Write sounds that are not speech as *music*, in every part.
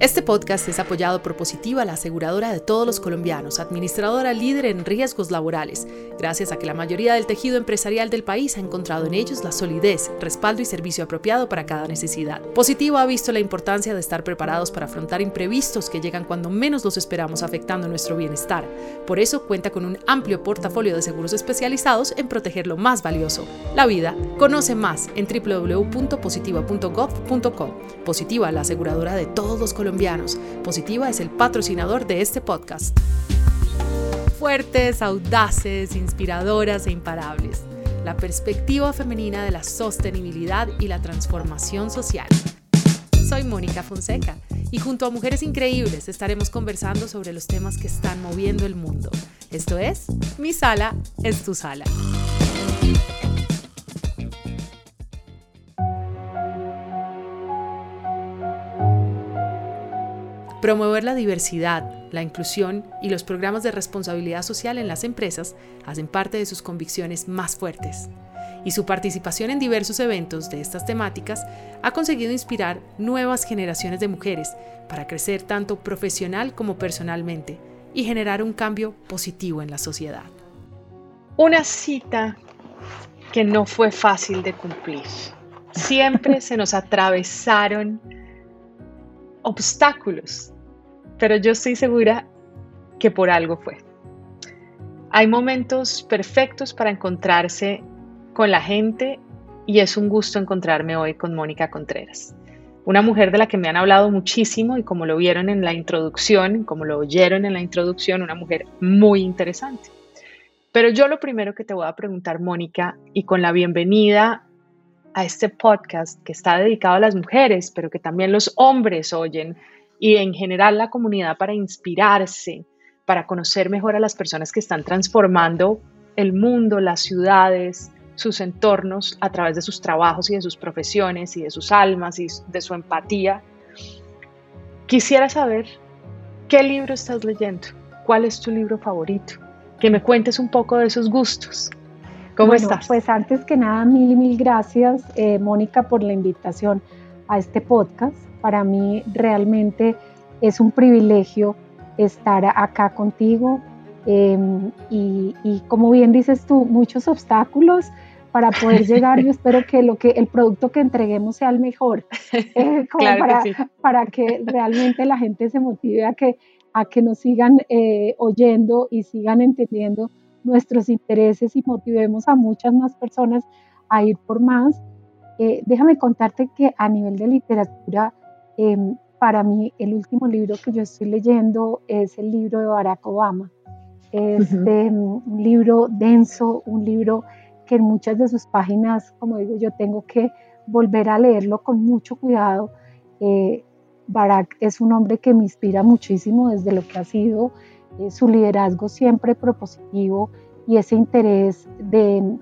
Este podcast es apoyado por Positiva, la aseguradora de todos los colombianos, administradora líder en riesgos laborales, gracias a que la mayoría del tejido empresarial del país ha encontrado en ellos la solidez, respaldo y servicio apropiado para cada necesidad. Positiva ha visto la importancia de estar preparados para afrontar imprevistos que llegan cuando menos los esperamos afectando nuestro bienestar. Por eso cuenta con un amplio portafolio de seguros especializados en proteger lo más valioso, la vida. Conoce más en www.positiva.gov.co. Positiva, la aseguradora de todos los colombianos Positiva es el patrocinador de este podcast. Fuertes, audaces, inspiradoras e imparables. La perspectiva femenina de la sostenibilidad y la transformación social. Soy Mónica Fonseca y junto a mujeres increíbles estaremos conversando sobre los temas que están moviendo el mundo. Esto es, mi sala es tu sala. Promover la diversidad, la inclusión y los programas de responsabilidad social en las empresas hacen parte de sus convicciones más fuertes. Y su participación en diversos eventos de estas temáticas ha conseguido inspirar nuevas generaciones de mujeres para crecer tanto profesional como personalmente y generar un cambio positivo en la sociedad. Una cita que no fue fácil de cumplir. Siempre se nos atravesaron obstáculos, pero yo estoy segura que por algo fue. Hay momentos perfectos para encontrarse con la gente y es un gusto encontrarme hoy con Mónica Contreras, una mujer de la que me han hablado muchísimo y como lo vieron en la introducción, como lo oyeron en la introducción, una mujer muy interesante. Pero yo lo primero que te voy a preguntar, Mónica, y con la bienvenida a este podcast que está dedicado a las mujeres, pero que también los hombres oyen y en general la comunidad para inspirarse, para conocer mejor a las personas que están transformando el mundo, las ciudades, sus entornos a través de sus trabajos y de sus profesiones y de sus almas y de su empatía. Quisiera saber qué libro estás leyendo, cuál es tu libro favorito, que me cuentes un poco de esos gustos. ¿Cómo bueno, estás? Pues antes que nada, mil y mil gracias, eh, Mónica, por la invitación a este podcast. Para mí realmente es un privilegio estar acá contigo em, y, como bien dices tú, muchos obstáculos para poder *laughs* llegar. Yo espero que, lo que el producto que entreguemos sea el mejor, eh, *laughs* para, que para, que realmente la gente se motive a que, a que nos sigan eh, oyendo y sigan entendiendo nuestros intereses y motivemos a muchas más personas a ir por más. Eh, déjame contarte que a nivel de literatura, em, para mí el último libro que yo estoy leyendo es el libro de Barack Obama. Es em, un libro denso, un libro que en muchas de sus páginas, como digo, yo tengo que volver a leerlo con mucho cuidado. Eh, Barack es un hombre que me inspira muchísimo desde lo que ha sido eh, su liderazgo siempre propositivo y ese interés de,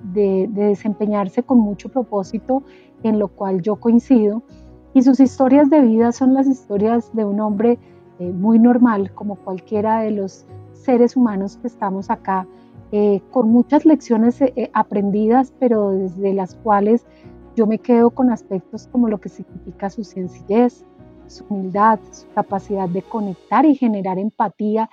desempeñarse con mucho propósito, en lo cual yo coincido. Y sus historias de vida son las historias de un hombre eh, muy normal, como cualquiera de los seres humanos que estamos acá, eh, con muchas lecciones aprendidas, pero desde las cuales yo me quedo con aspectos como lo que significa su sencillez, su humildad, su capacidad de conectar y generar empatía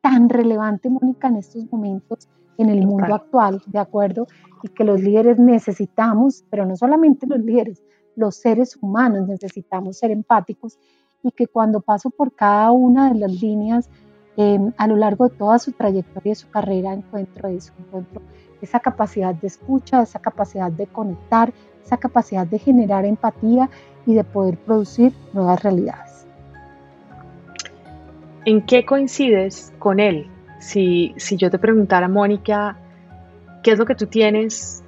tan relevante, Mónica, en estos momentos en el mundo actual, ¿de acuerdo? Y que los líderes necesitamos, pero no solamente los líderes, los seres humanos necesitamos ser empáticos y que cuando paso por cada una de las líneas em, a lo largo de toda su trayectoria y su carrera encuentro eso, encuentro esa capacidad de escucha, esa capacidad de conectar, esa capacidad de generar empatía y de poder producir nuevas realidades. ¿En qué coincides con él? Si, si yo te preguntara, Mónica, ¿qué es lo que tú tienes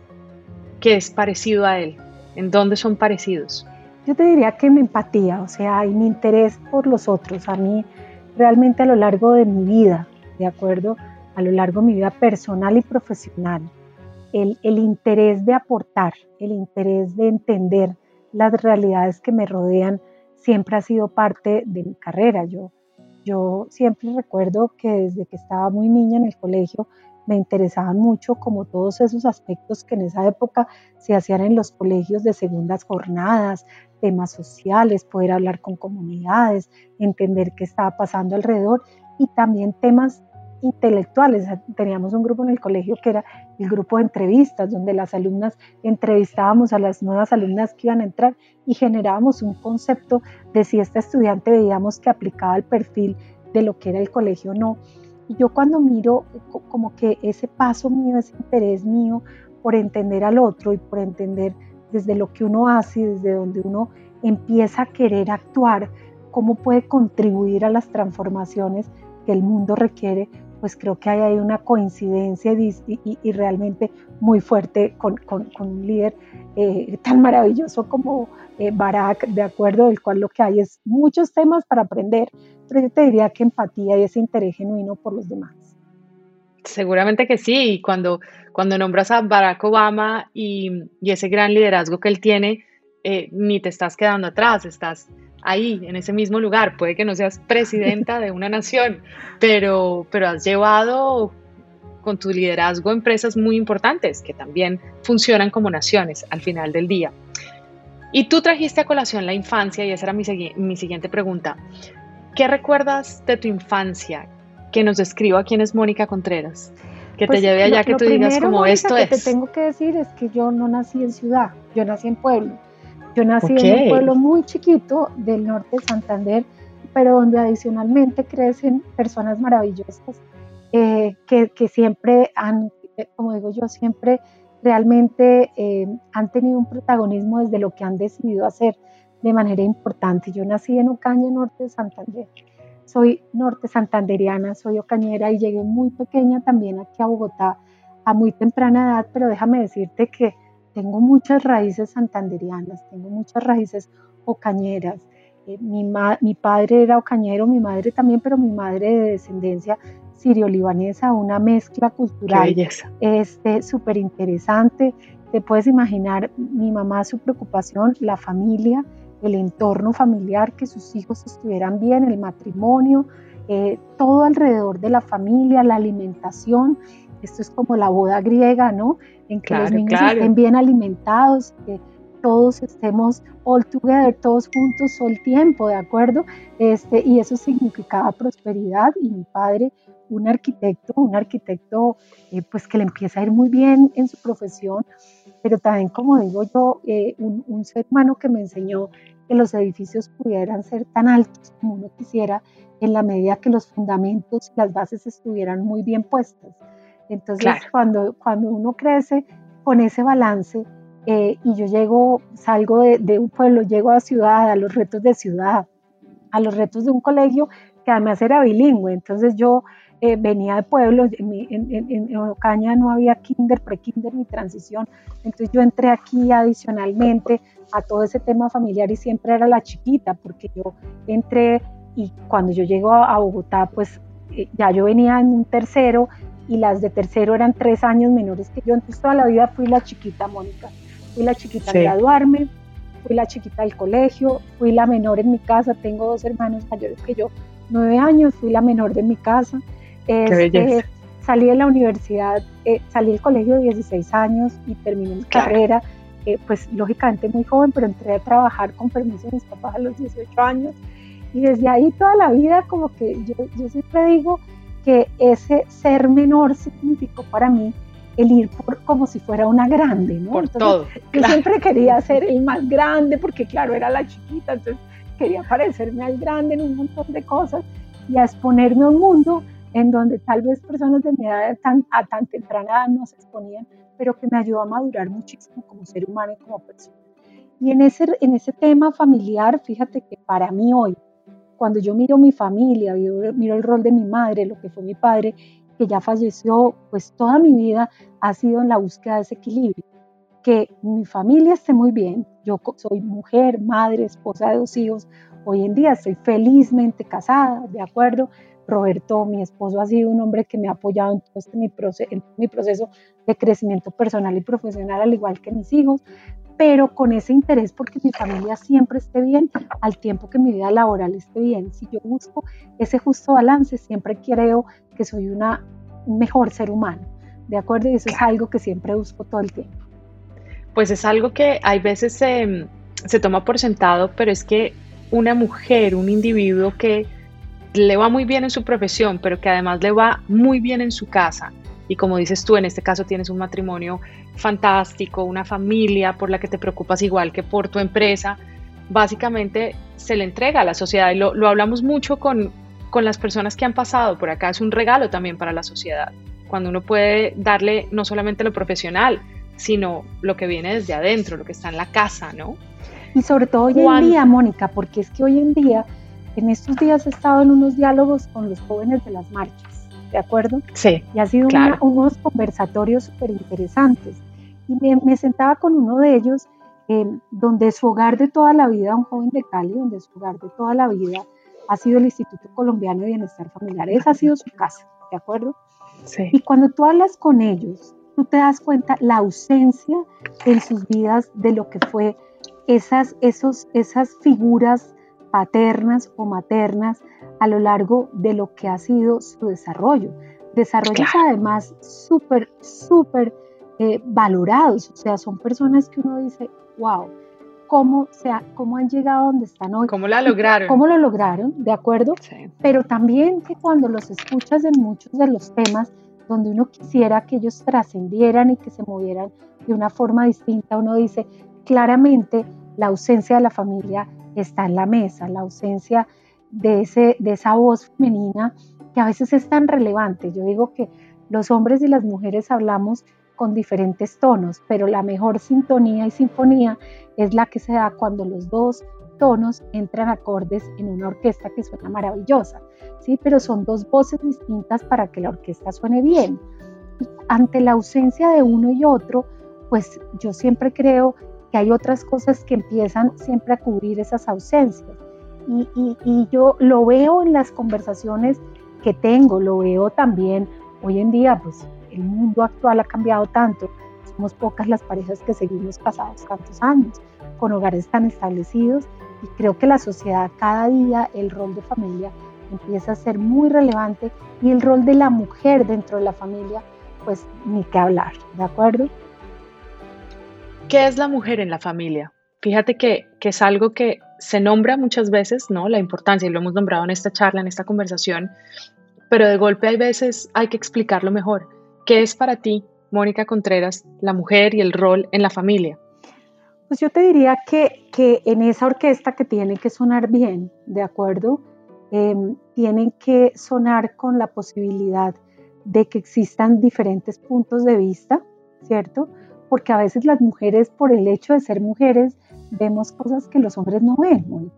que es parecido a él? ¿En dónde son parecidos? Yo te diría que mi empatía, o sea, y mi interés por los otros. A mí realmente a lo largo de mi vida, ¿de acuerdo? A lo largo de mi vida personal y profesional, el, el interés de aportar, el interés de entender las realidades que me rodean siempre ha sido parte de mi carrera. Yo yo siempre recuerdo que desde que estaba muy niña en el colegio me interesaban mucho como todos esos aspectos que en esa época se hacían en los colegios de segundas jornadas, temas sociales, poder hablar con comunidades, entender qué estaba pasando alrededor y también temas intelectuales. Teníamos un grupo en el colegio que era el grupo de entrevistas, donde las alumnas entrevistábamos a las nuevas alumnas que iban a entrar y generábamos un concepto de si esta estudiante veíamos que aplicaba el perfil de lo que era el colegio o no. Y yo cuando miro como que ese paso mío, ese interés mío por entender al otro y por entender desde lo que uno hace, desde donde uno empieza a querer actuar, cómo puede contribuir a las transformaciones que el mundo requiere, pues creo que hay ahí una coincidencia y, realmente muy fuerte con, un líder eh, tan maravilloso como eh, Barack, de acuerdo, del cual lo que hay es muchos temas para aprender, pero yo te diría que empatía y ese interés genuino por los demás. Seguramente que sí, y cuando, cuando nombras a Barack Obama y, ese gran liderazgo que él tiene, eh, ni te estás quedando atrás, estás ahí, en ese mismo lugar. Puede que no seas presidenta de una nación, pero, pero has llevado con tu liderazgo empresas muy importantes que también funcionan como naciones al final del día. Y tú trajiste a colación la infancia y esa era mi, mi siguiente pregunta. ¿Qué recuerdas de tu infancia que nos describa quién es Mónica Contreras? Que te pues, lleve allá, que tú digas como esto que es. Lo que te tengo que decir es que yo no nací en ciudad, yo nací en pueblo. Yo nací en un pueblo muy chiquito del norte de Santander, pero donde adicionalmente crecen personas maravillosas eh, que, que, siempre han, eh, como digo yo, siempre realmente eh, han tenido un protagonismo desde lo que han decidido hacer de manera importante. Yo nací en Ocaña, norte de Santander. Soy norte santanderiana, soy ocañera y llegué muy pequeña también aquí a Bogotá a muy temprana edad, pero déjame decirte que tengo muchas raíces santanderianas, tengo muchas raíces ocañeras. Eh, mi, mi, padre era ocañero, mi madre también, pero mi madre de descendencia sirio-libanesa, una mezcla cultural este súper interesante. Te puedes imaginar mi mamá su preocupación, la familia, el entorno familiar, que sus hijos estuvieran bien, el matrimonio, eh, todo alrededor de la familia, la alimentación. Esto es como la boda griega, ¿no? en que los niños estén bien alimentados, que todos estemos all together, todos juntos todo el tiempo, ¿de acuerdo? Este, y eso significaba prosperidad y mi padre, un arquitecto, un arquitecto eh, pues que le empieza a ir muy bien en su profesión, pero también como digo yo, eh, un, un, ser humano que me enseñó que los edificios pudieran ser tan altos como uno quisiera en la medida que los fundamentos y las bases estuvieran muy bien puestas. Entonces, cuando, cuando uno crece con ese balance eh, y yo llego, salgo de, un pueblo, llego a ciudad, a los retos de ciudad, a los retos de un colegio que además era bilingüe, entonces yo eh, venía de pueblo, en, Ocaña no había kinder, pre-kinder ni transición, entonces yo entré aquí adicionalmente a todo ese tema familiar y siempre era la chiquita, porque yo entré y cuando yo llego a, Bogotá, pues eh, ya yo venía en un tercero y las de tercero eran tres años menores que yo. Entonces toda la vida fui la chiquita, Mónica. Fui la chiquita a graduarme, fui la chiquita del colegio, fui la menor en mi casa. Tengo dos hermanos mayores que yo, nueve años, fui la menor de mi casa. Este, salí de la universidad, eh, salí del colegio de 16 años y terminé mi carrera. Eh, pues lógicamente muy joven, pero entré a trabajar con permiso de mis papás a los 18 años. Y desde ahí toda la vida como que yo, yo siempre digo, que ese ser menor significó para mí el ir por como si fuera una grande, ¿no? Por todo. Yo siempre quería ser el más grande porque claro, era la chiquita, entonces quería parecerme al grande en un montón de cosas y a exponerme a un mundo en donde tal vez personas de mi edad tan, a tan temprana edad no se exponían, pero que me ayudó a madurar muchísimo como ser humano y como persona. Y en ese, en ese tema familiar, fíjate que para mí hoy, cuando yo miro mi familia, miro el rol de mi madre, lo que fue mi padre, que ya falleció, pues toda mi vida ha sido en la búsqueda de ese equilibrio. Que mi familia esté muy bien, yo soy mujer, madre, esposa de dos hijos, hoy en día estoy felizmente casada, ¿de acuerdo? Roberto, mi esposo, ha sido un hombre que me ha apoyado en todo este mi, en mi proceso de crecimiento personal y profesional, al igual que mis hijos pero con ese interés porque mi familia siempre esté bien al tiempo que mi vida laboral esté bien. Si yo busco ese justo balance, siempre creo que soy una mejor ser humano, ¿de acuerdo? Y eso es algo que siempre busco todo el tiempo. Pues es algo que hay veces se toma por sentado, pero es que una mujer, un individuo que le va muy bien en su profesión, pero que además le va muy bien en su casa, y como dices tú, en este caso tienes un matrimonio fantástico, una familia por la que te preocupas igual que por tu empresa, básicamente se le entrega a la sociedad. Y lo, hablamos mucho con, con las personas que han pasado por acá, es un regalo también para la sociedad, cuando uno puede darle no solamente lo profesional, sino lo que viene desde adentro, lo que está en la casa, ¿no? Y sobre todo hoy en día, Mónica, porque es que hoy en día, en estos días he estado en unos diálogos con los jóvenes de las marchas, ¿de acuerdo? Sí. Y ha sido unos conversatorios súper interesantes. Y me, sentaba con uno de ellos, eh, donde su hogar de toda la vida, un joven de Cali, donde su hogar de toda la vida ha sido el Instituto Colombiano de Bienestar Familiar. Esa ha sido su casa, ¿de acuerdo? Sí. Y cuando tú hablas con ellos, tú te das cuenta la ausencia en sus vidas de lo que fue esas, esos, esas figuras paternas o maternas a lo largo de lo que ha sido su desarrollo. Desarrollos además súper, súper eh, valorados, o sea, son personas que uno dice, wow, ¿cómo, sea, cómo han llegado donde están hoy. ¿Cómo la lograron? ¿Cómo lo lograron? ¿De acuerdo? Pero también que cuando los escuchas en muchos de los temas, donde uno quisiera que ellos trascendieran y que se movieran de una forma distinta, uno dice, claramente la ausencia de la familia está en la mesa, la ausencia de, ese, de esa voz femenina que a veces es tan relevante. Yo digo que los hombres y las mujeres hablamos con diferentes tonos, pero la mejor sintonía y sinfonía es la que se da cuando los dos tonos entran acordes en una orquesta que suena maravillosa, ¿sí? Pero son dos voces distintas para que la orquesta suene bien. ante la ausencia de uno y otro, pues yo siempre creo que hay otras cosas que empiezan siempre a cubrir esas ausencias. Y, yo lo veo en las conversaciones que tengo, lo veo también hoy en día, pues el mundo actual ha cambiado tanto, somos pocas las parejas que seguimos casados tantos años, con hogares tan establecidos, y creo que la sociedad cada día, el rol de familia empieza a ser muy relevante y el rol de la mujer dentro de la familia, pues ni qué hablar, ¿de acuerdo? ¿Qué es la mujer en la familia? Fíjate que, es algo que se nombra muchas veces, ¿no? La importancia, y lo hemos nombrado en esta charla, en esta conversación, pero de golpe hay veces hay que explicarlo mejor. ¿Qué es para ti, Mónica Contreras, la mujer y el rol en la familia? Pues yo te diría que, que en esa orquesta que tiene que sonar bien, ¿de acuerdo? Em, tienen que sonar con la posibilidad de que existan diferentes puntos de vista, ¿cierto? Porque a veces las mujeres, por el hecho de ser mujeres, vemos cosas que los hombres no ven,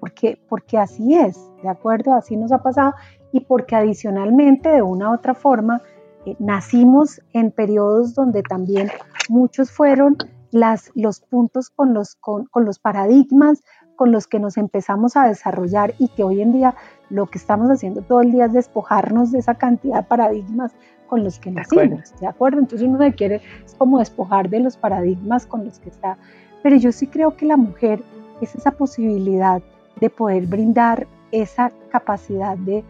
porque, porque así es, ¿de acuerdo? Así nos ha pasado y porque adicionalmente, de una u otra forma, eh, nacimos en periodos donde también muchos fueron las, los puntos con los, con, con los paradigmas con los que nos empezamos a desarrollar y que hoy en día lo que estamos haciendo todo el día es despojarnos de esa cantidad de paradigmas con los que nacimos, ¿de acuerdo? Entonces uno se quiere es como despojar de los paradigmas con los que está. Pero yo sí creo que la mujer es esa posibilidad de poder brindar esa capacidad de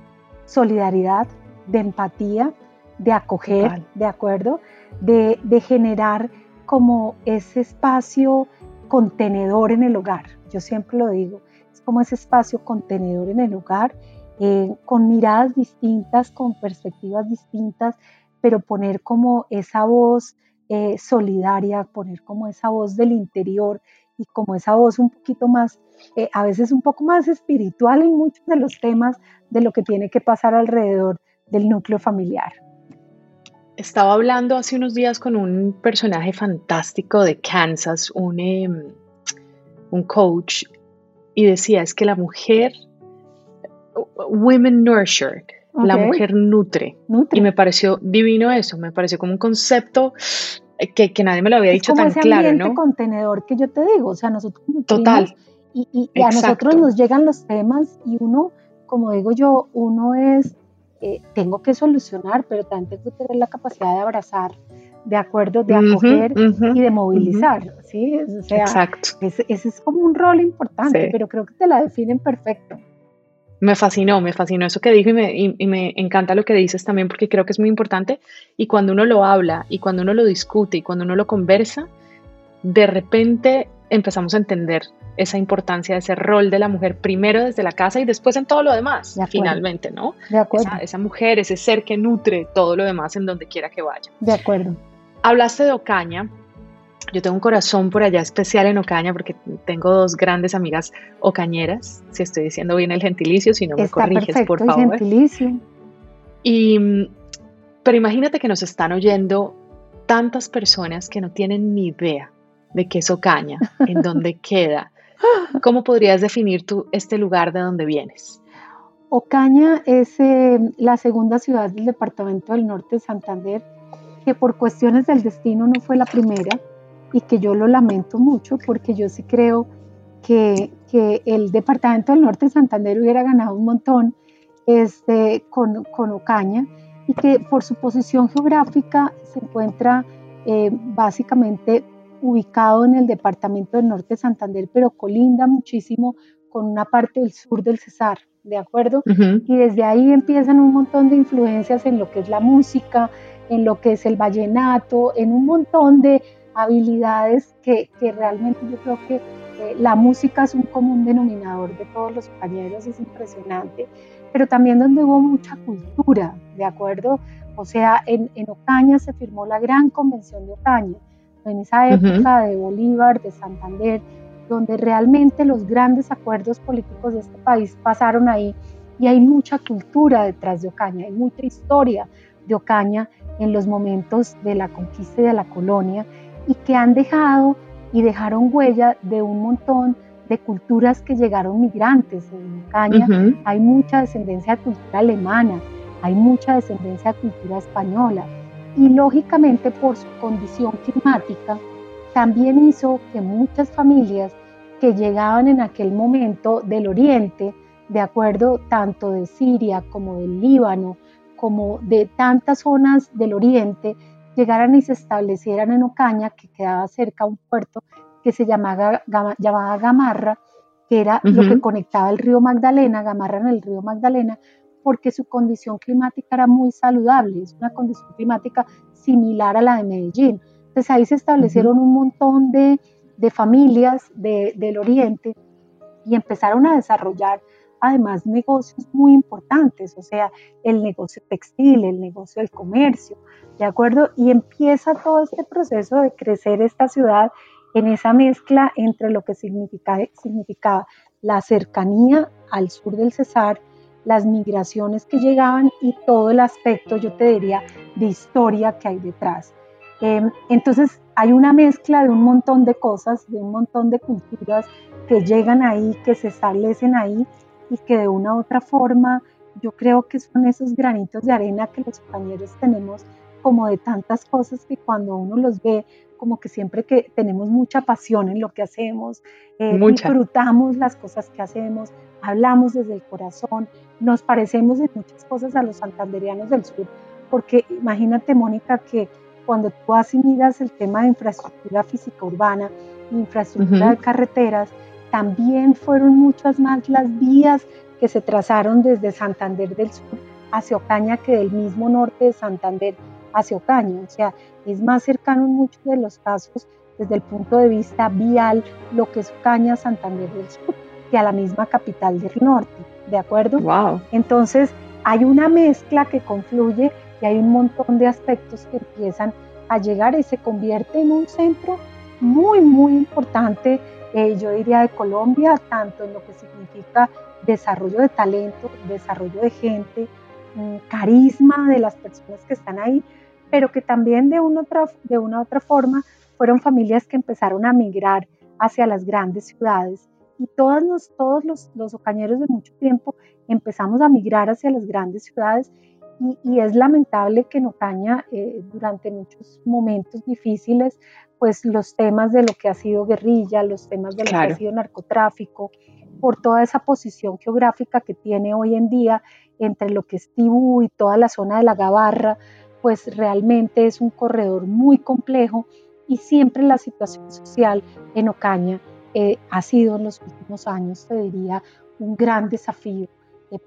solidaridad, de empatía, de acoger, ¿de acuerdo? De, de generar como ese espacio contenedor en el hogar. Yo siempre lo digo, es como ese espacio contenedor en el hogar eh, con miradas distintas, con perspectivas distintas, pero poner como esa voz eh, solidaria, poner como esa voz del interior y como esa voz un poquito más, eh, a veces un poco más espiritual en muchos de los temas de lo que tiene que pasar alrededor del núcleo familiar. Estaba hablando hace unos días con un personaje fantástico de Kansas, un, em, un coach, y decía, es que la mujer women nurture, la mujer nutre. Y me pareció divino eso, me pareció como un concepto que, que nadie me lo había dicho tan claro, ¿no? contenedor que yo te digo, o sea, nosotros Total. Y, y, a nosotros nos llegan los temas y uno, como digo yo, uno es, eh, tengo que solucionar, pero también tengo que tener la capacidad de abrazar, de acuerdo, de acoger y de movilizar, ¿sí? Exacto. Ese, ese, es como un rol importante, pero creo que te la definen perfecto. Me fascinó, me fascinó eso que dijo y me, y me, encanta lo que dices también porque creo que es muy importante y cuando uno lo habla y cuando uno lo discute y cuando uno lo conversa, de repente empezamos a entender esa importancia de ese rol de la mujer primero desde la casa y después en todo lo demás, finalmente, ¿no? De acuerdo. Esa, mujer, ese ser que nutre todo lo demás en donde quiera que vaya. De acuerdo. Hablaste de Ocaña. Yo tengo un corazón por allá especial en Ocaña porque tengo dos grandes amigas ocañeras, si estoy diciendo bien el gentilicio, si no me corriges, por favor. gentilicio. Y, pero imagínate que nos están oyendo tantas personas que no tienen ni idea de qué es Ocaña, en *laughs* dónde queda, ¿Cómo podrías definir tú este lugar de donde vienes? Ocaña es eh, la segunda ciudad del departamento del norte de Santander, que por cuestiones del destino no fue la primera y que yo lo lamento mucho porque yo sí creo que, que el departamento del norte de Santander hubiera ganado un montón este, con, con Ocaña y que por su posición geográfica se encuentra eh, básicamente ubicado en el departamento del norte de Santander, pero colinda muchísimo con una parte del sur del Cesar, ¿de acuerdo? Y desde ahí empiezan un montón de influencias en lo que es la música, en lo que es el vallenato, en un montón de habilidades que, que realmente yo creo que eh, la música es un común denominador de todos los compañeros, es impresionante, pero también donde hubo mucha cultura, ¿de acuerdo? O sea, en, en Ocaña se firmó la gran convención de Ocaña, en esa época de Bolívar, de Santander, donde realmente los grandes acuerdos políticos de este país pasaron ahí y hay mucha cultura detrás de Ocaña, hay mucha historia de Ocaña en los momentos de la conquista y de la colonia y que han dejado y dejaron huella de un montón de culturas que llegaron migrantes. En Ocaña hay mucha descendencia de cultura alemana, hay mucha descendencia de cultura española, y lógicamente por su condición climática también hizo que muchas familias que llegaban en aquel momento del oriente, de acuerdo tanto de Siria como del Líbano, como de tantas zonas del oriente, llegaran y se establecieran en Ocaña, que quedaba cerca a un puerto que se llamaba, llamaba Gamarra, que era lo que conectaba el río Magdalena, Gamarra en el río Magdalena, porque su condición climática era muy saludable, es una condición climática similar a la de Medellín. Entonces ahí se establecieron un montón de, familias del oriente y empezaron a desarrollar además negocios muy importantes, o sea, el negocio textil, el negocio del comercio, ¿de acuerdo? Y empieza todo este proceso de crecer esta ciudad en esa mezcla entre lo que significa, significaba la cercanía al sur del Cesar, las migraciones que llegaban y todo el aspecto, yo te diría, de historia que hay detrás. Em, entonces hay una mezcla de un montón de cosas, de un montón de culturas que llegan ahí, que se establecen ahí y que de una u otra forma yo creo que son esos granitos de arena que los compañeros tenemos como de tantas cosas que cuando uno los ve, como que siempre que tenemos mucha pasión en lo que hacemos, eh, disfrutamos las cosas que hacemos, hablamos desde el corazón, nos parecemos en muchas cosas a los santanderianos del sur, porque imagínate, Mónica, que cuando tú miras el tema de infraestructura física urbana, infraestructura de carreteras, también fueron muchas más las vías que se trazaron desde Santander del Sur hacia Ocaña que del mismo norte de Santander hacia Ocaña. O sea, es más cercano en muchos de los casos desde el punto de vista vial lo que es Ocaña, Santander del Sur, que a la misma capital del norte. ¿De acuerdo? Wow. Entonces, hay una mezcla que confluye y hay un montón de aspectos que empiezan a llegar y se convierte en un centro muy, muy importante, eh, yo diría, de Colombia, tanto en lo que significa desarrollo de talento, desarrollo de gente, mm, carisma de las personas que están ahí, pero que también de una, otra, de una otra forma fueron familias que empezaron a migrar hacia las grandes ciudades. Y todos los, todos los, los ocañeros de mucho tiempo empezamos a migrar hacia las grandes ciudades y, es lamentable que en Ocaña eh, durante muchos momentos difíciles pues los temas de lo que ha sido guerrilla, los temas de lo que ha sido narcotráfico, por toda esa posición geográfica que tiene hoy en día entre lo que es Tibú y toda la zona de la Gabarra, pues realmente es un corredor muy complejo y siempre la situación social en Ocaña eh, ha sido en los últimos años, te diría, un gran desafío.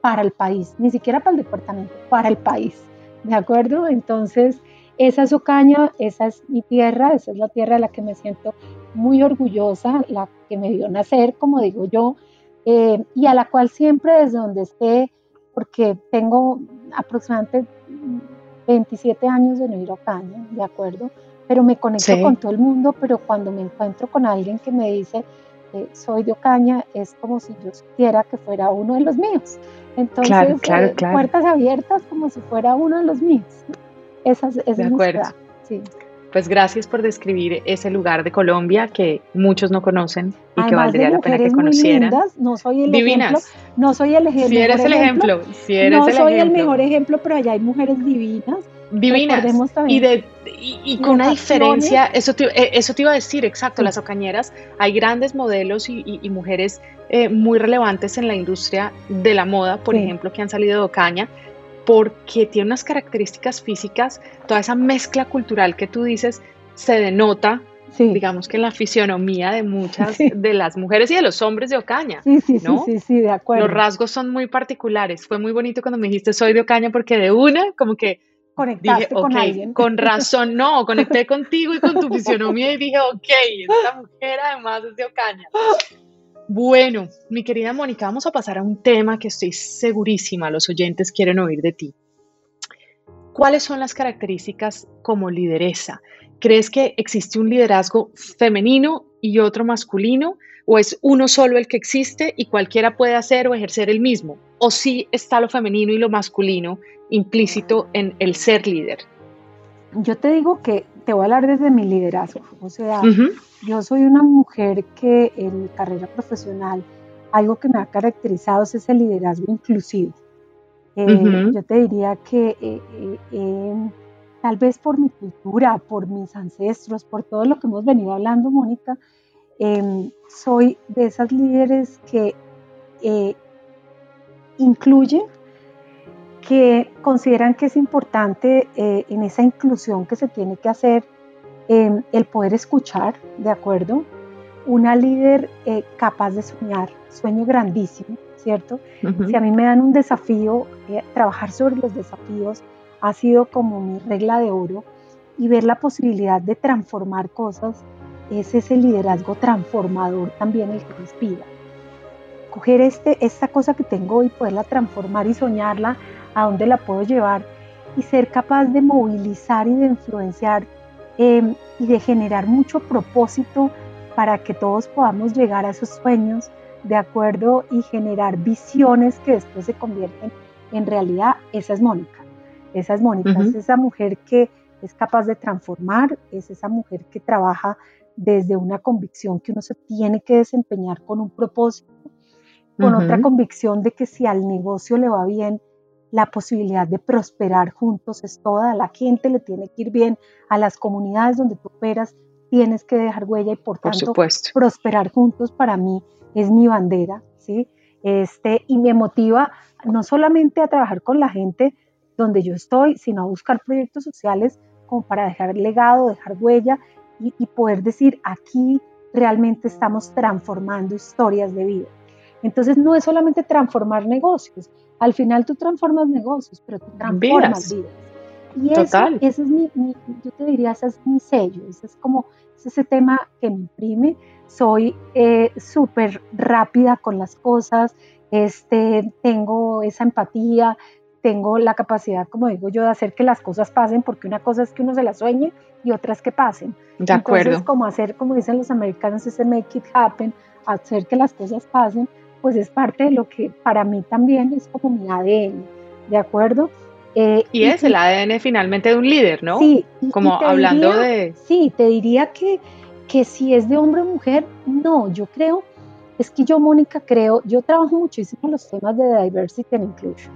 para el país, ni siquiera para el departamento, para el país. ¿De acuerdo? Entonces, esa es Ocaña, esa es mi tierra, esa es la tierra de la que me siento muy orgullosa, la que me vio nacer, como digo yo, eh, y a la cual siempre desde donde esté, porque tengo aproximadamente 27 años de no ir a Ocaña, ¿de acuerdo? Pero me conecto con todo el mundo, pero cuando me encuentro con alguien que me dice, soy de Ocaña, es como si yo supiera que fuera uno de los míos. Entonces, eh, puertas abiertas como si fuera uno de los míos. Esa, es de acuerdo. Sí. Pues gracias por describir ese lugar de Colombia que muchos no conocen y que valdría la pena que conocieran. no soy el ejemplo, no soy el ejemplo. Si eres el ejemplo, si eres no soy el mejor ejemplo, pero allá hay mujeres divinas. Divinas. Y, de, y, con una diferencia, eso te, eh, eso te iba a decir, exacto, las ocañeras, hay grandes modelos y, mujeres eh, muy relevantes en la industria de la moda, por ejemplo, que han salido de Ocaña, porque tiene unas características físicas, toda esa mezcla cultural que tú dices se denota, digamos que en la fisionomía de muchas de las mujeres y de los hombres de Ocaña. Sí, sí, sí, sí, de acuerdo. Los rasgos son muy particulares. Fue muy bonito cuando me dijiste soy de Ocaña porque de una, como que Conectaste con alguien. Con *laughs* razón, no, conecté contigo y con tu fisionomía y dije, ok, esta mujer además es de Ocaña. Bueno, mi querida Mónica, vamos a pasar a un tema que estoy segurísima los oyentes quieren oír de ti. ¿Cuáles son las características como lideresa? ¿Crees que existe un liderazgo femenino y otro masculino? ¿O es uno solo el que existe y cualquiera puede hacer o ejercer el mismo? ¿O sí está lo femenino y lo masculino implícito en el ser líder? Yo te digo que te voy a hablar desde mi liderazgo. O sea, yo soy una mujer que en mi carrera profesional, algo que me ha caracterizado es ese liderazgo inclusivo. Eh, yo te diría que eh, eh, tal vez por mi cultura, por mis ancestros, por todo lo que hemos venido hablando, Mónica, em, soy de esas líderes que incluyen que consideran que es importante eh, en esa inclusión que se tiene que hacer em, el poder escuchar, ¿de acuerdo? Una líder eh, capaz de soñar, sueño grandísimo, ¿cierto? Si a mí me dan un desafío, eh, trabajar sobre los desafíos ha sido como mi regla de oro y ver la posibilidad de transformar cosas es ese liderazgo transformador también el que inspira. Coger este, esta cosa que tengo y poderla transformar y soñarla a dónde la puedo llevar y ser capaz de movilizar y de influenciar em, y de generar mucho propósito para que todos podamos llegar a esos sueños de acuerdo y generar visiones que después se convierten en realidad. Esa es Mónica. Esa es Mónica, es esa mujer que es capaz de transformar, es esa mujer que trabaja desde una convicción que uno se tiene que desempeñar con un propósito, con otra convicción de que si al negocio le va bien, la posibilidad de prosperar juntos es toda. A la gente le tiene que ir bien, a las comunidades donde tú operas tienes que dejar huella y por, tanto prosperar juntos para mí es mi bandera, ¿sí? Este, y me motiva no solamente a trabajar con la gente donde yo estoy, sino a buscar proyectos sociales como para dejar legado, dejar huella y, y poder decir aquí realmente estamos transformando historias de vida. Entonces no es solamente transformar negocios, al final tú transformas negocios, pero tú transformas vidas. Y eso, ese es mi, yo te diría, ese es mi sello, ese es como ese tema que me imprime. Soy eh, súper rápida con las cosas, este, tengo esa empatía, tengo la capacidad, como digo yo, de hacer que las cosas pasen, porque una cosa es que uno se las sueñe y otra es que pasen. De acuerdo. Entonces, como hacer, como dicen los americanos, ese make it happen, hacer que las cosas pasen, pues es parte de lo que para mí también es como mi ADN, ¿de acuerdo? Eh, y, es el ADN finalmente de un líder, ¿no? Sí. Como hablando de... Sí, te diría que, que si es de hombre o mujer, no, yo creo, es que yo, Mónica, creo, yo trabajo muchísimo en los temas de diversity and inclusion.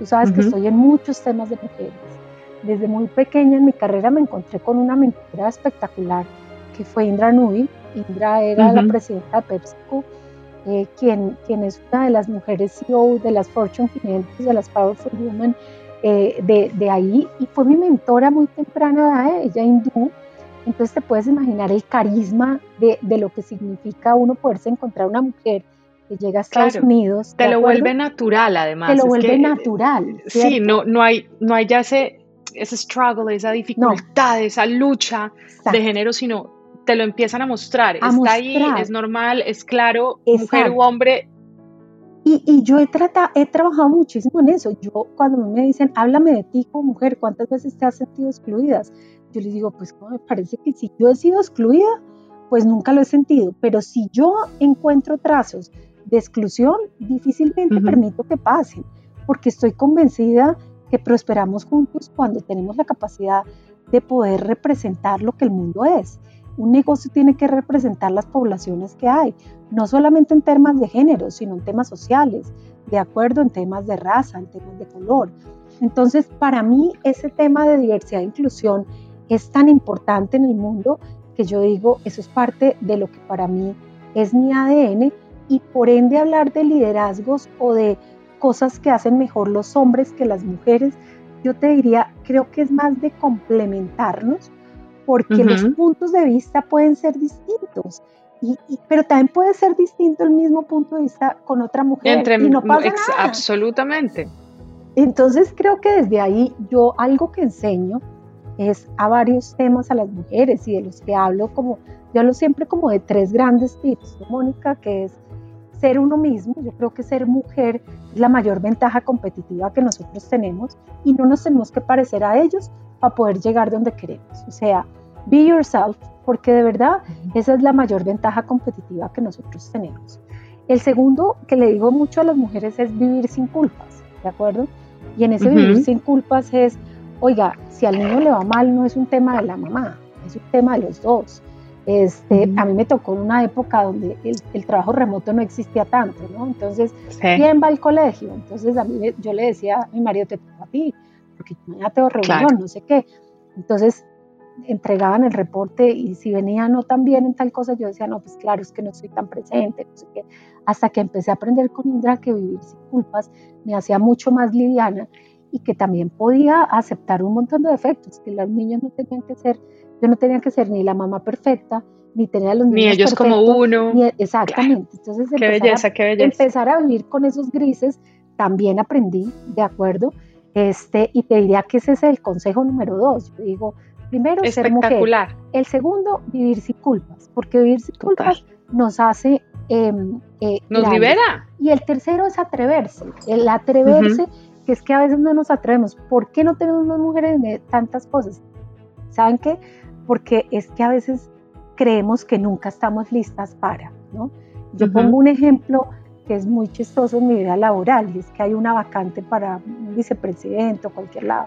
Tú sabes que estoy en muchos temas de mujeres. Desde muy pequeña en mi carrera me encontré con una mentora espectacular que fue Indra Nui. Indra era la presidenta de PepsiCo eh, quien, quien, es una de las mujeres CEO de las Fortune 500, de las Powerful Women eh, de, de, ahí, y fue mi mentora muy temprana, ¿eh? ella hindú. Entonces te puedes imaginar el carisma de, de, lo que significa uno poderse encontrar una mujer que llega a Estados Unidos. Te lo vuelve natural, además. Te lo vuelve natural. Sí, no, no, hay, no hay ya ese, ese struggle, esa dificultad, esa lucha de género, sino te lo empiezan a mostrar. Está ahí, es normal, es claro, mujer u hombre. Y, y yo he, tratado, he trabajado muchísimo en eso. Yo, cuando me dicen, háblame de ti como mujer, ¿cuántas veces te has sentido excluida? Yo les digo, pues me parece que si yo he sido excluida, pues nunca lo he sentido. Pero si yo encuentro trazos de exclusión, difícilmente permito que pasen, porque estoy convencida que prosperamos juntos cuando tenemos la capacidad de poder representar lo que el mundo es. Un negocio tiene que representar las poblaciones que hay, no solamente en temas de género, sino en temas sociales, de acuerdo, en temas de raza, en temas de color. Entonces, para mí, ese tema de diversidad e inclusión es tan importante en el mundo que yo digo, eso es parte de lo que para mí es mi ADN y por ende hablar de liderazgos o de cosas que hacen mejor los hombres que las mujeres, yo te diría, creo que es más de complementarnos porque los puntos de vista pueden ser distintos. Y, pero también puede ser distinto el mismo punto de vista con otra mujer Entre, y no pasa nada. Absolutamente. Entonces creo que desde ahí yo algo que enseño es a varios temas a las mujeres y de los que hablo como, yo hablo siempre como de tres grandes tips, Mónica, que es ser uno mismo, yo creo que ser mujer es la mayor ventaja competitiva que nosotros tenemos y no nos tenemos que parecer a ellos para poder llegar donde queremos. O sea, be yourself, porque de verdad esa es la mayor ventaja competitiva que nosotros tenemos. El segundo que le digo mucho a las mujeres es vivir sin culpas, ¿de acuerdo? Y en ese vivir sin culpas es, oiga, si al niño le va mal no es un tema de la mamá, es un tema de los dos. Este, A mí me tocó una época donde el, trabajo remoto no existía tanto, ¿no? Entonces, ¿quién va al colegio? Entonces, a mí yo le decía a mi marido, te toca a ti, porque mañana tengo reunión, no sé qué. Entonces, entregaban el reporte y si venía no tan bien en tal cosa, yo decía, no, pues claro, es que no estoy tan presente, no sé qué. Hasta que empecé a aprender con Indra que vivir sin culpas me hacía mucho más liviana y que también podía aceptar un montón de defectos, que los niños no tenían que ser yo no tenía que ser ni la mamá perfecta, ni tener a los niños Ni ellos como uno. exactamente. Entonces, qué empezar, belleza, qué belleza. empezar a vivir con esos grises, también aprendí, ¿de acuerdo? Este, y te diría que ese es el consejo número dos. Yo digo, primero, ser mujer. El segundo, vivir sin culpas, porque vivir sin culpas nos hace... Em, eh, nos libera. Y el tercero es atreverse. El atreverse, que es que a veces no nos atrevemos. ¿Por qué no tenemos más mujeres de tantas cosas? ¿Saben qué? Porque es que a veces creemos que nunca estamos listas para, ¿no? Yo pongo un ejemplo que es muy chistoso en mi vida laboral y es que hay una vacante para un vicepresidente o cualquier lado.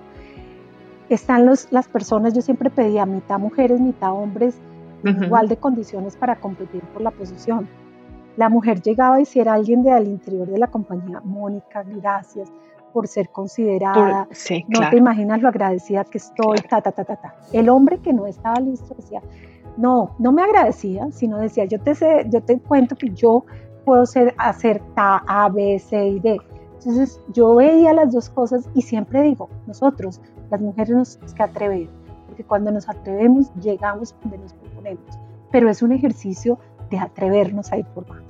Están los, las personas, yo siempre pedía mitad mujeres, mitad hombres, igual de condiciones para competir por la posición. La mujer llegaba y si era alguien de al interior de la compañía, Mónica, gracias, por ser considerada. no te imaginas lo agradecida que estoy, ta, ta, ta, ta, ta. El hombre que no estaba listo decía, no, no me agradecía, sino decía, yo te, sé, yo te cuento que yo puedo ser, hacer ta, A, B, C y D. Entonces yo veía las dos cosas y siempre digo, nosotros, las mujeres nos tenemos que atrever, porque cuando nos atrevemos llegamos donde nos proponemos, pero es un ejercicio de atrevernos a ir por más.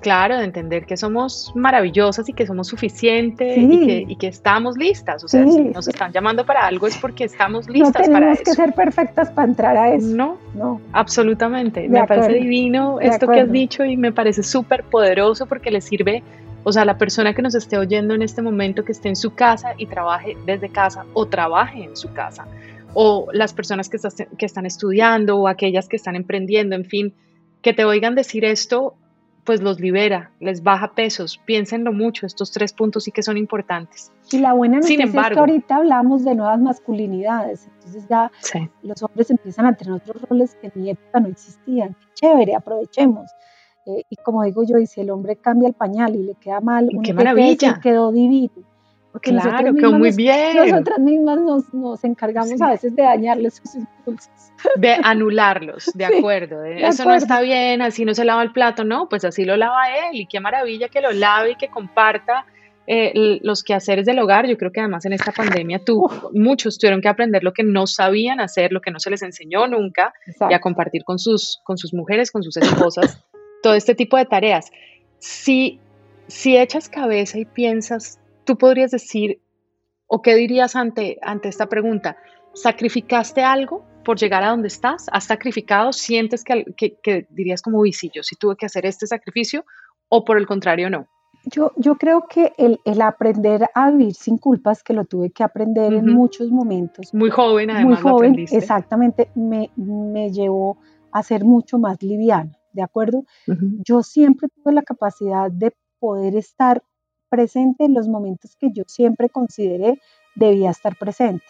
Claro, de entender que somos maravillosas y que somos suficientes y, que, estamos listas. O sea, si nos están llamando para algo es porque estamos listas para eso. No tenemos que ser perfectas para entrar a eso. No, no. Absolutamente. me parece divino esto que has dicho y me parece súper poderoso porque le sirve, o sea, a la persona que nos esté oyendo en este momento, que esté en su casa y trabaje desde casa o trabaje en su casa. O las personas que, que están estudiando o aquellas que están emprendiendo, en fin, que te oigan decir esto pues los libera, les baja pesos. Piénsenlo mucho, estos tres puntos sí que son importantes. Y la buena noticia es que ahorita hablamos de nuevas masculinidades, entonces ya los hombres empiezan a tener otros roles que en mi época no existían. chévere, aprovechemos. Eh, y como digo yo, si el hombre cambia el pañal y le queda mal, ¡Qué maravilla! quedó divino. Porque claro, quedó muy bien. Nosotras mismas nos, nos encargamos a veces de darles sus impulsos. De anularlos, de *laughs* acuerdo. eso no está bien, así no se lava el plato, no, pues así lo lava él y qué maravilla que lo lave y que comparta eh, los quehaceres del hogar. Yo creo que además en esta pandemia tú, muchos tuvieron que aprender lo que no sabían hacer, lo que no se les enseñó nunca y a compartir con sus, con sus mujeres, con sus esposas, todo este tipo de tareas. Si, si echas cabeza y piensas, tú podrías decir, o qué dirías ante, ante esta pregunta, ¿sacrificaste algo por llegar a donde estás? ¿Has sacrificado? ¿Sientes que, que, dirías como, uy, sí, yo sí tuve que hacer este sacrificio? ¿O por el contrario, no? Yo, yo creo que el, el, aprender a vivir sin culpas, que lo tuve que aprender en muchos momentos. Muy joven, además. Muy joven, exactamente, me, me llevó a ser mucho más liviana, ¿de acuerdo? Yo siempre tuve la capacidad de poder estar presente en los momentos que yo siempre consideré debía estar presente.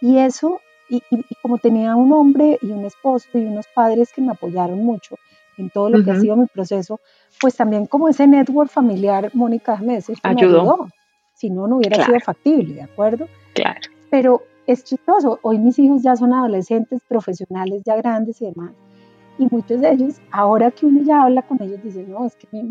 Y eso, y, como tenía un hombre y un esposo y unos padres que me apoyaron mucho en todo lo que ha sido mi proceso, pues también como ese network familiar, Mónica, déjame decir, ayudó. Si no, no hubiera sido factible, ¿de acuerdo? Claro. Pero es chistoso, hoy mis hijos ya son adolescentes, profesionales, ya grandes y demás y muchos de ellos, ahora que uno ya habla con ellos, dicen, no, es que mi,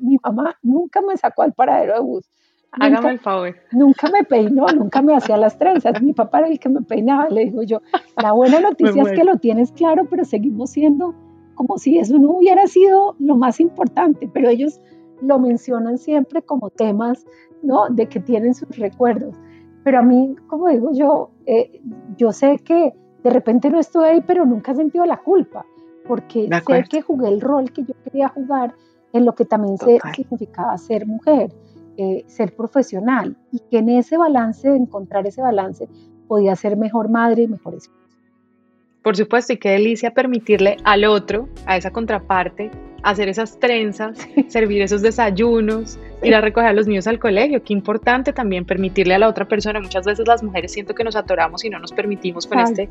mi, mamá nunca me sacó al paradero de bus. Hágame el favor. Nunca me peinó, nunca me hacía las trenzas. Mi papá era el que me peinaba, le digo yo. La buena *laughs* noticia es que lo tienes claro, pero seguimos siendo como si eso no hubiera sido lo más importante, pero ellos lo mencionan siempre como temas, ¿no? De que tienen sus recuerdos. Pero a mí, como digo yo, eh, yo sé que de repente no estoy ahí, pero nunca he sentido la culpa porque sé que jugué el rol que yo quería jugar en lo que también se significaba ser mujer, eh, ser profesional, y que en ese balance, de encontrar ese balance, podía ser mejor madre y mejor esposa. Por supuesto, y qué delicia permitirle al otro, a esa contraparte, hacer esas trenzas, servir esos desayunos, ir a recoger a los niños al colegio. Qué importante también permitirle a la otra persona. Muchas veces las mujeres siento que nos atoramos y no nos permitimos con, este,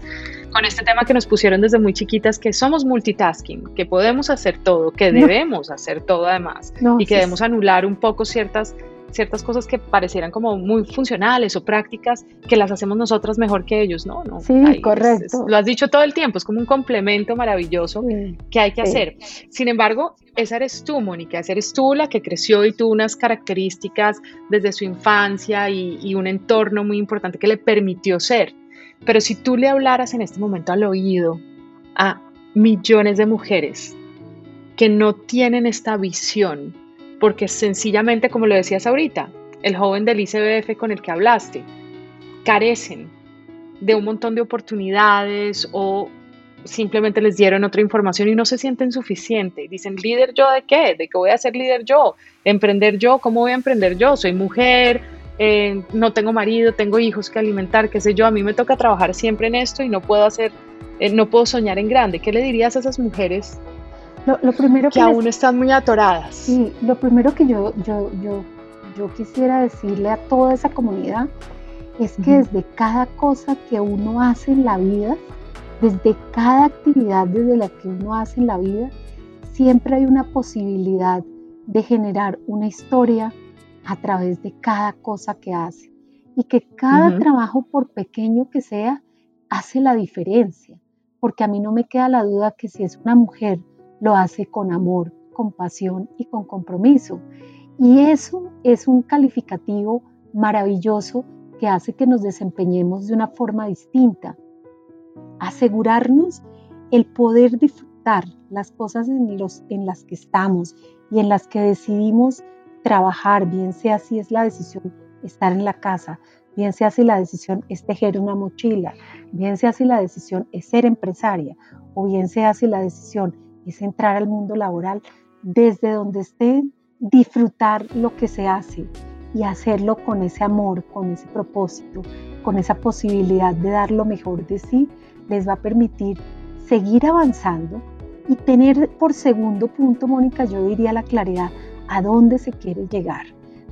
con este tema que nos pusieron desde muy chiquitas, que somos multitasking, que podemos hacer todo, que debemos hacer todo además, y que debemos anular un poco ciertas ciertas cosas que parecieran como muy funcionales o prácticas que las hacemos nosotras mejor que ellos, ¿no? no sí, correcto. lo has dicho todo el tiempo, es como un complemento maravilloso que hay que hacer. Sin embargo, esa eres tú, Mónica, esa eres tú la que creció y tuvo unas características desde su infancia y, y un entorno muy importante que le permitió ser. Pero si tú le hablaras en este momento al oído a millones de mujeres que no tienen esta visión porque sencillamente, como lo decías ahorita, el joven del ICBF con el que hablaste, carecen de un montón de oportunidades o simplemente les dieron otra información y no se sienten suficiente. Dicen, líder yo de qué? ¿De qué voy a ser líder yo? ¿Emprender yo? ¿Cómo voy a emprender yo? Soy mujer, eh, no tengo marido, tengo hijos que alimentar, qué sé yo. A mí me toca trabajar siempre en esto y no puedo hacer, eh, no puedo soñar en grande. ¿Qué le dirías a esas mujeres lo, primero que, aún están muy atoradas. Sí, lo primero que yo, yo, yo, yo quisiera decirle a toda esa comunidad es que desde cada cosa que uno hace en la vida, desde cada actividad desde la que uno hace en la vida, siempre hay una posibilidad de generar una historia a través de cada cosa que hace. Y que cada trabajo, por pequeño que sea, hace la diferencia. Porque a mí no me queda la duda que si es una mujer lo hace con amor, con pasión y con compromiso. Y eso es un calificativo maravilloso que hace que nos desempeñemos de una forma distinta. Asegurarnos el poder disfrutar las cosas en, los, en las que estamos y en las que decidimos trabajar, bien sea si es la decisión estar en la casa, bien sea si la decisión es tejer una mochila, bien sea si la decisión es ser empresaria o bien sea si la decisión es entrar al mundo laboral desde donde estén, disfrutar lo que se hace y hacerlo con ese amor, con ese propósito, con esa posibilidad de dar lo mejor de sí, les va a permitir seguir avanzando y tener por segundo punto, Mónica, yo diría la claridad, a dónde se quiere llegar.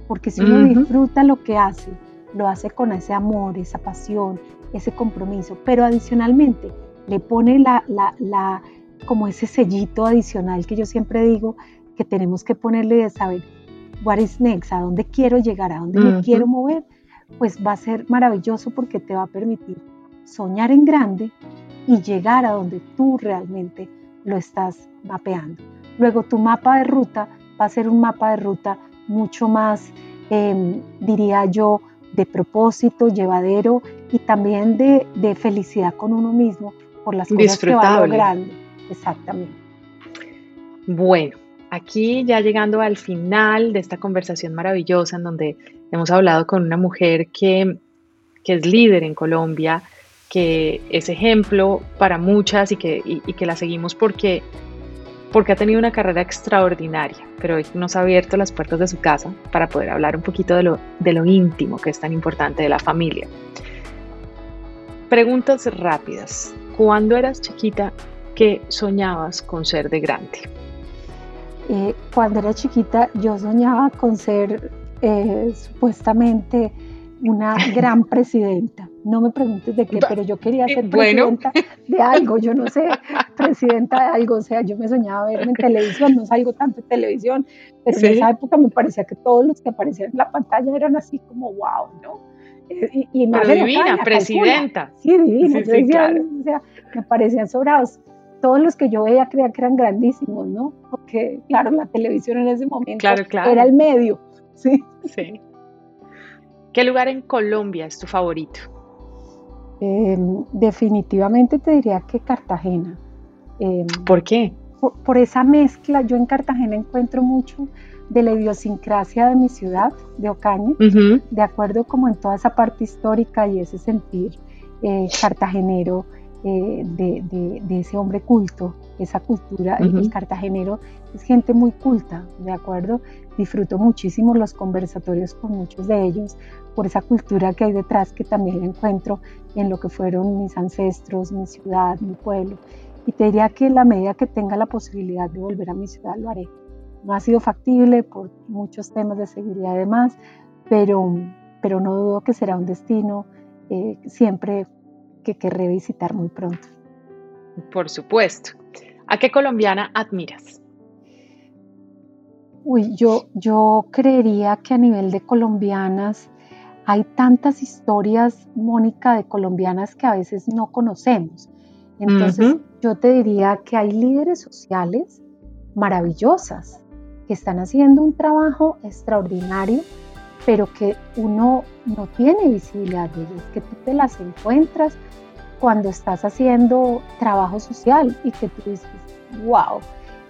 Porque si uno disfruta lo que hace, lo hace con ese amor, esa pasión, ese compromiso, pero adicionalmente le pone la, la, la como ese sellito adicional que yo siempre digo que tenemos que ponerle de saber what is next, a dónde quiero llegar, a dónde me quiero mover, pues va a ser maravilloso porque te va a permitir soñar en grande y llegar a donde tú realmente lo estás mapeando. Luego tu mapa de ruta va a ser un mapa de ruta mucho más, em, diría yo, de propósito, llevadero y también de, de, felicidad con uno mismo por las cosas que va logrando. Exactamente. Bueno, aquí ya llegando al final de esta conversación maravillosa en donde hemos hablado con una mujer que, es líder en Colombia, que es ejemplo para muchas y que, que la seguimos porque, porque ha tenido una carrera extraordinaria, pero hoy nos ha abierto las puertas de su casa para poder hablar un poquito de lo, de lo íntimo que es tan importante de la familia. Preguntas rápidas. Cuando eras chiquita, ¿qué soñabas con ser de grande? Eh, cuando era chiquita yo soñaba con ser eh, supuestamente una *laughs* gran presidenta. No me preguntes de qué, pero yo quería ser presidenta de algo, yo no sé, *laughs* presidenta de algo, o sea, yo me soñaba verme en televisión, no salgo tanto en televisión, pero en esa época me parecía que todos los que aparecían en la pantalla eran así como wow, ¿no? Y, y divina, presidenta. Sí, divina. o sea, me parecían sobrados. Todos los que yo veía creía que eran grandísimos, ¿no? Porque, claro, la televisión en ese momento era el medio. Sí. sí. ¿Qué lugar en Colombia es tu favorito? Em, definitivamente te diría que Cartagena. Em, ¿Por qué? por, esa mezcla, yo en Cartagena encuentro mucho de la idiosincrasia de mi ciudad, de Ocaña, de acuerdo como en toda esa parte histórica y ese sentir eh, cartagenero eh, de, ese hombre culto, esa cultura, el, cartagenero es gente muy culta, ¿de acuerdo? Disfruto muchísimo los conversatorios con muchos de ellos por esa cultura que hay detrás que también la encuentro en lo que fueron mis ancestros, mi ciudad, mi pueblo. Y te diría que la medida que tenga la posibilidad de volver a mi ciudad, lo haré. No ha sido factible por muchos temas de seguridad y demás, pero, pero no dudo que será un destino eh, siempre que querré visitar muy pronto. Por supuesto. ¿A qué colombiana admiras? Uy, yo, yo creería que a nivel de colombianas hay tantas historias, Mónica, de colombianas que a veces no conocemos. Entonces, yo te diría que hay líderes sociales maravillosas que están haciendo un trabajo extraordinario, pero que uno no tiene visibilidad de ellas, que tú te las encuentras cuando estás haciendo trabajo social y que tú dices, wow,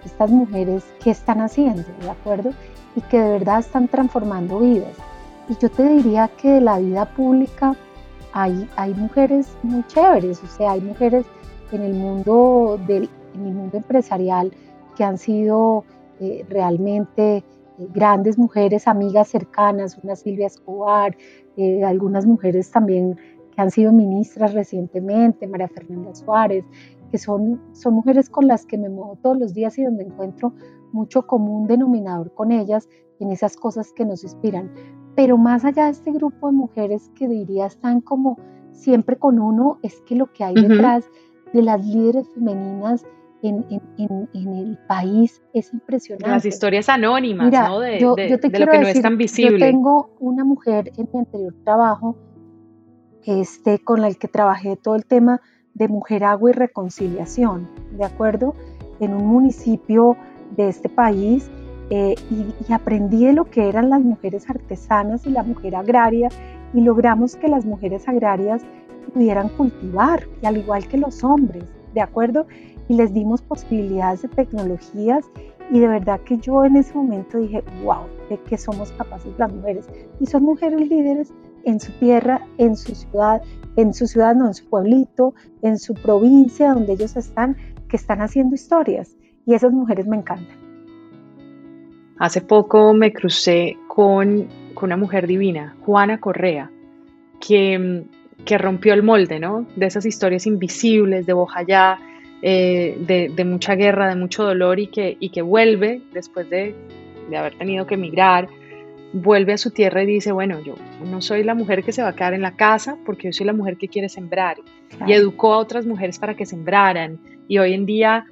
estas mujeres, ¿qué están haciendo? ¿De acuerdo? Y que de verdad están transformando vidas. Y yo te diría que de la vida pública hay, hay mujeres muy chéveres, o sea, hay mujeres en el mundo del en el mundo empresarial que han sido eh, realmente grandes mujeres, amigas cercanas, una Silvia Escobar, eh, algunas mujeres también que han sido ministras recientemente, María Fernanda Suárez, que son, son mujeres con las que me muevo todos los días y donde encuentro mucho común denominador con ellas en esas cosas que nos inspiran. Pero más allá de este grupo de mujeres que diría están como siempre con uno, es que lo que hay detrás de las líderes femeninas en, el país es impresionante. Las historias anónimas, ¿no? De, yo, te lo que no es tan visible. Yo tengo una mujer en mi anterior trabajo este, con la que trabajé todo el tema de mujer, agua y reconciliación, ¿de acuerdo? En un municipio de este país eh, y, aprendí de lo que eran las mujeres artesanas y la mujer agraria y logramos que las mujeres agrarias pudieran cultivar, y al igual que los hombres, ¿de acuerdo? Y les dimos posibilidades de tecnologías y de verdad que yo en ese momento dije, wow, de que somos capaces las mujeres. Y son mujeres líderes en su tierra, en su ciudad, en su ciudad, no, en su pueblito, en su provincia donde ellos están, que están haciendo historias. Y esas mujeres me encantan. Hace poco me crucé con, con una mujer divina, Juana Correa, que que rompió el molde, ¿no? De esas historias invisibles de Bojayá, eh, de, mucha guerra, de mucho dolor y que, y que vuelve después de, haber tenido que emigrar, vuelve a su tierra y dice, bueno, yo no soy la mujer que se va a quedar en la casa porque yo soy la mujer que quiere sembrar. Y educó a otras mujeres para que sembraran. Y hoy en día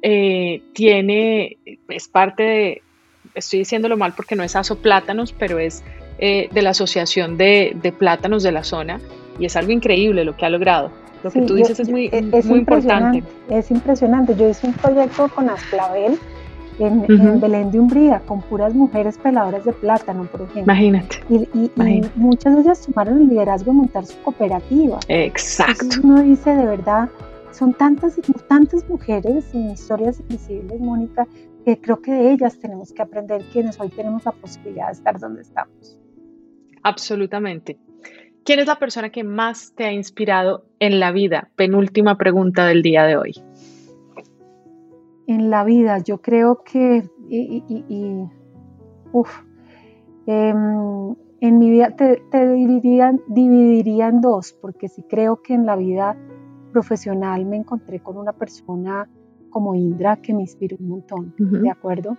eh, tiene, es parte de, estoy diciéndolo mal porque no es Aso Plátanos, pero es eh, de la Asociación de, de Plátanos de la zona y es algo increíble lo que ha logrado. Lo que tú dices es muy, muy importante. Es impresionante. Yo hice un proyecto con Asplavel en, Belén de Umbría, con puras mujeres peladoras de plátano, por ejemplo. Imagínate. Y, muchas de ellas tomaron el liderazgo de montar su cooperativa. Exacto. uno dice, de verdad, son tantas, tantas mujeres en historias invisibles, Mónica, que creo que de ellas tenemos que aprender quienes hoy tenemos la posibilidad de estar donde estamos. Absolutamente. ¿Quién es la persona que más te ha inspirado en la vida? Penúltima pregunta del día de hoy. En la vida, yo creo que, y, em, en mi vida te, dividiría, en dos, porque sí creo que en la vida profesional me encontré con una persona como Indra que me inspiró un montón, ¿de acuerdo?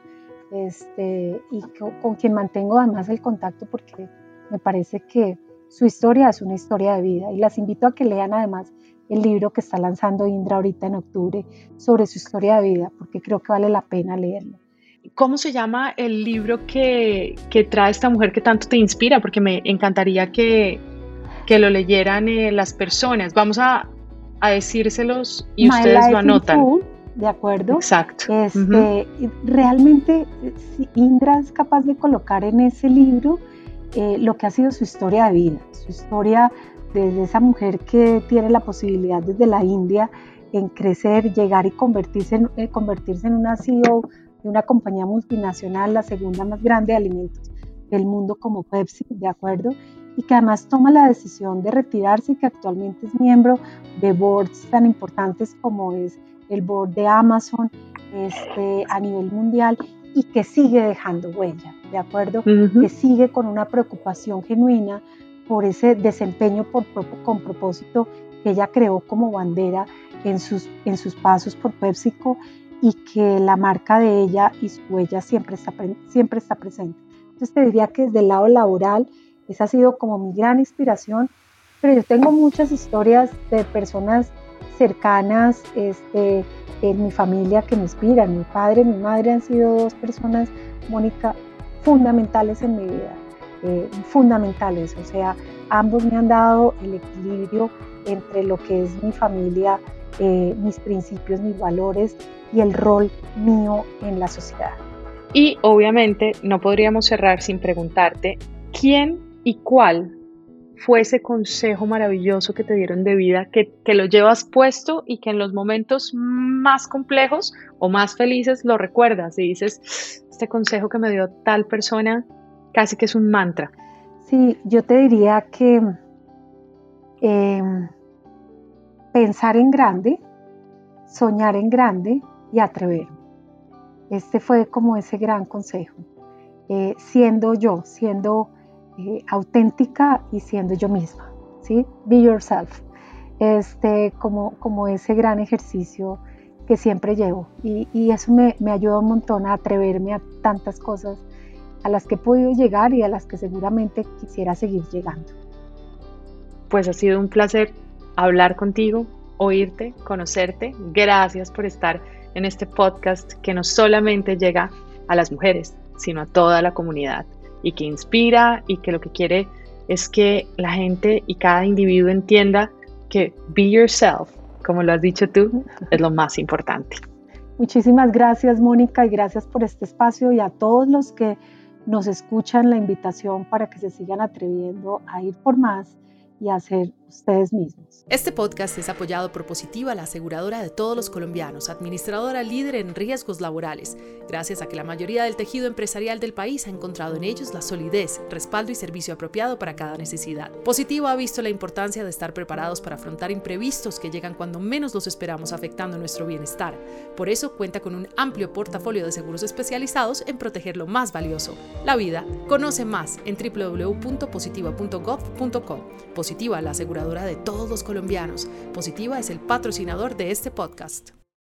Este, y con, con quien mantengo además el contacto porque me parece que su historia es una historia de vida y las invito a que lean además el libro que está lanzando Indra ahorita en octubre sobre su historia de vida, porque creo que vale la pena leerlo. ¿Cómo se llama el libro que, que trae esta mujer que tanto te inspira? Porque me encantaría que, que lo leyeran eh, las personas. Vamos a, a decírselos y ustedes lo anotan. ¿De acuerdo? Exacto. Este, Realmente, si Indra es capaz de colocar en ese libro eh, lo que ha sido su historia de vida, su historia desde esa mujer que tiene la posibilidad desde la India en crecer, llegar y convertirse en, eh, convertirse en una CEO de una compañía multinacional, la segunda más grande de alimentos del mundo como Pepsi, ¿de acuerdo? Y que además toma la decisión de retirarse y que actualmente es miembro de boards tan importantes como es el board de Amazon este, a nivel mundial y que sigue dejando huella, ¿de acuerdo? Que sigue con una preocupación genuina por ese desempeño por, con propósito que ella creó como bandera en sus, en sus pasos por PepsiCo y que la marca de ella y su huella siempre está, siempre está presente. Entonces te diría que desde el lado laboral esa ha sido como mi gran inspiración, pero yo tengo muchas historias de personas cercanas este, en mi familia que me inspiran. Mi padre mi madre han sido dos personas, Mónica, fundamentales en mi vida, eh, fundamentales. O sea, ambos me han dado el equilibrio entre lo que es mi familia, eh, mis principios, mis valores y el rol mío en la sociedad. Y obviamente no podríamos cerrar sin preguntarte quién y cuál fue ese consejo maravilloso que te dieron de vida, que, que, lo llevas puesto y que en los momentos más complejos o más felices lo recuerdas y dices, este consejo que me dio tal persona casi que es un mantra. Sí, yo te diría que em, pensar en grande, soñar en grande y atreverme. Este fue como ese gran consejo. Eh, siendo yo, siendo eh, auténtica y siendo yo misma, ¿sí? Be yourself. Este, como, como ese gran ejercicio que siempre llevo. Y, y eso me, me, ayuda un montón a atreverme a tantas cosas a las que he podido llegar y a las que seguramente quisiera seguir llegando. Pues ha sido un placer hablar contigo, oírte, conocerte. Gracias por estar en este podcast que no solamente llega a las mujeres, sino a toda la comunidad y que inspira y que lo que quiere es que la gente y cada individuo entienda que be yourself, como lo has dicho tú, es lo más importante. Muchísimas gracias Mónica y gracias por este espacio y a todos los que nos escuchan la invitación para que se sigan atreviendo a ir por más y hacer ustedes mismos. Este podcast es apoyado por Positiva, la aseguradora de todos los colombianos, administradora líder en riesgos laborales, gracias a que la mayoría del tejido empresarial del país ha encontrado en ellos la solidez, respaldo y servicio apropiado para cada necesidad. Positiva ha visto la importancia de estar preparados para afrontar imprevistos que llegan cuando menos los esperamos afectando nuestro bienestar. Por eso cuenta con un amplio portafolio de seguros especializados en proteger lo más valioso, la vida. Conoce más en www.positiva.gov.co. Positiva, la aseguradora de todos los colombianos. Positiva es el patrocinador de este podcast.